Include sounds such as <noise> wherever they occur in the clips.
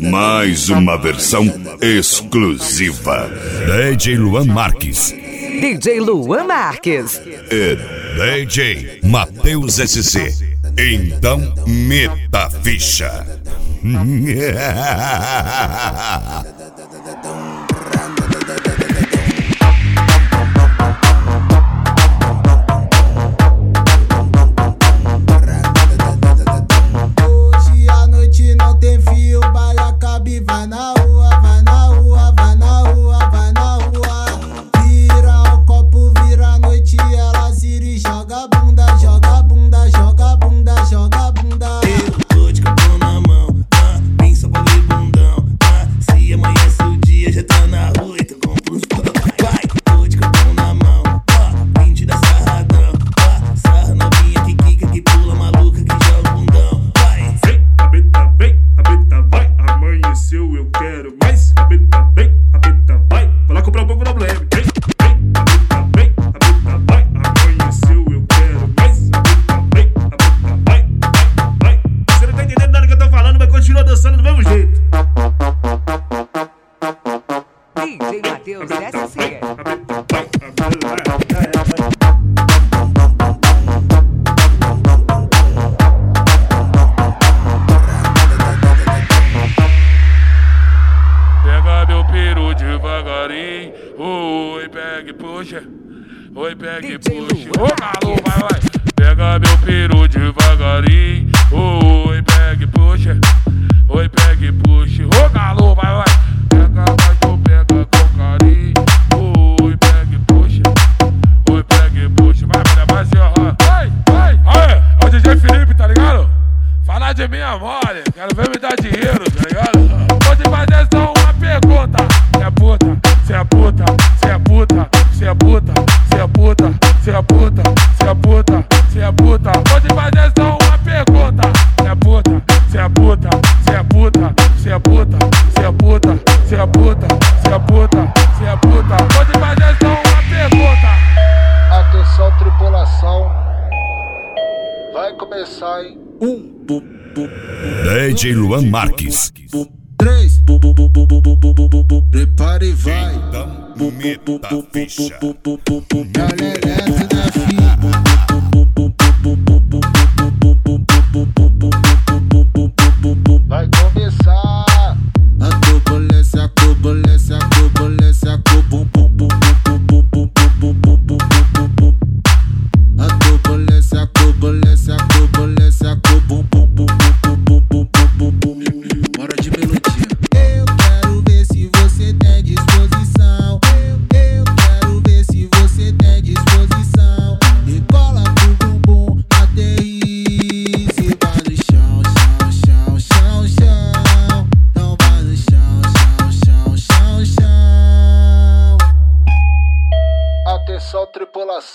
Mais uma versão exclusiva. DJ Luan Marques. DJ Luan Marques. E DJ Matheus SC. Então, meta ficha. <laughs> Deus, essa sim é. Pega meu peru devagarinho, oi, pega puxa. Oi, pegue, puxa. Ô, oh, vai, vai. Pega meu peru é puta, cê é puta, cê é puta, cê é puta, cê é puta, cê é puta, cê é puta. Pode fazer só uma pergunta. Cê é puta, cê é puta, cê é puta, cê é puta, cê é puta, cê é puta, cê é puta, cê é puta. Fazer só uma pergunta. Atenção, tripulação. Vai começar, em Um, do, DJ Luan Marques. Três. Prepare e vai. Meta, ficha. Minha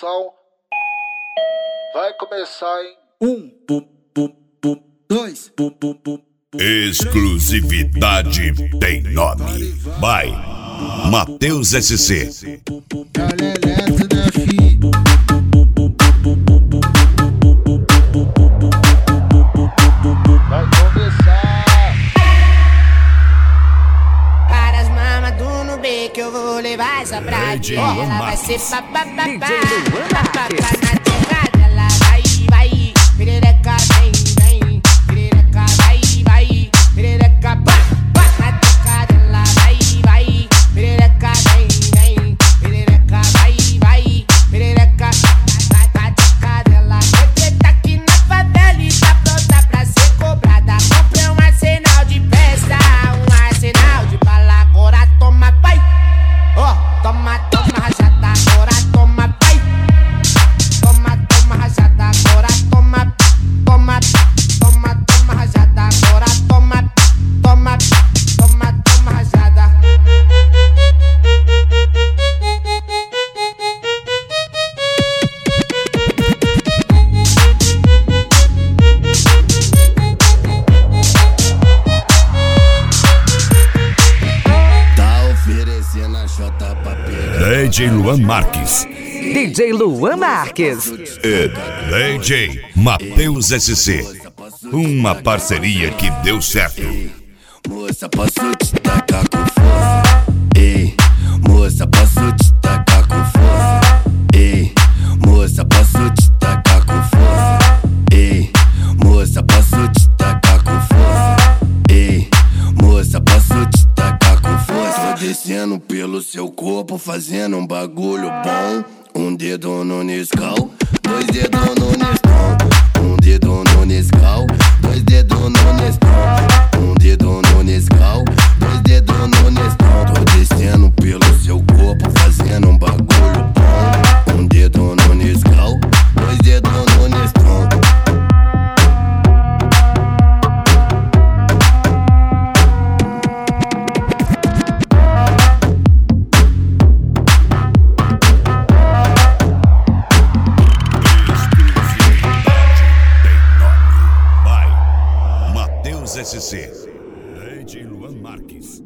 gravação vai começar em um, dois, Exclusividade tem nome. Vai, Matheus SC. saber que eu vou levar essa pra. Ela vai ser papapá, papapá na tocada. Ela vai, vai, perereca, vem, vem. DJ Luan Marques. DJ Luan Marques. E DJ Matheus SC. Uma parceria que deu certo. Moça, posso pelo seu corpo fazendo um bagulho bom. Um dedo no Nescau, dois dedos no Nescau. Um dedo no Nescau, dois dedos no Nescau. Um dedo no Marquez.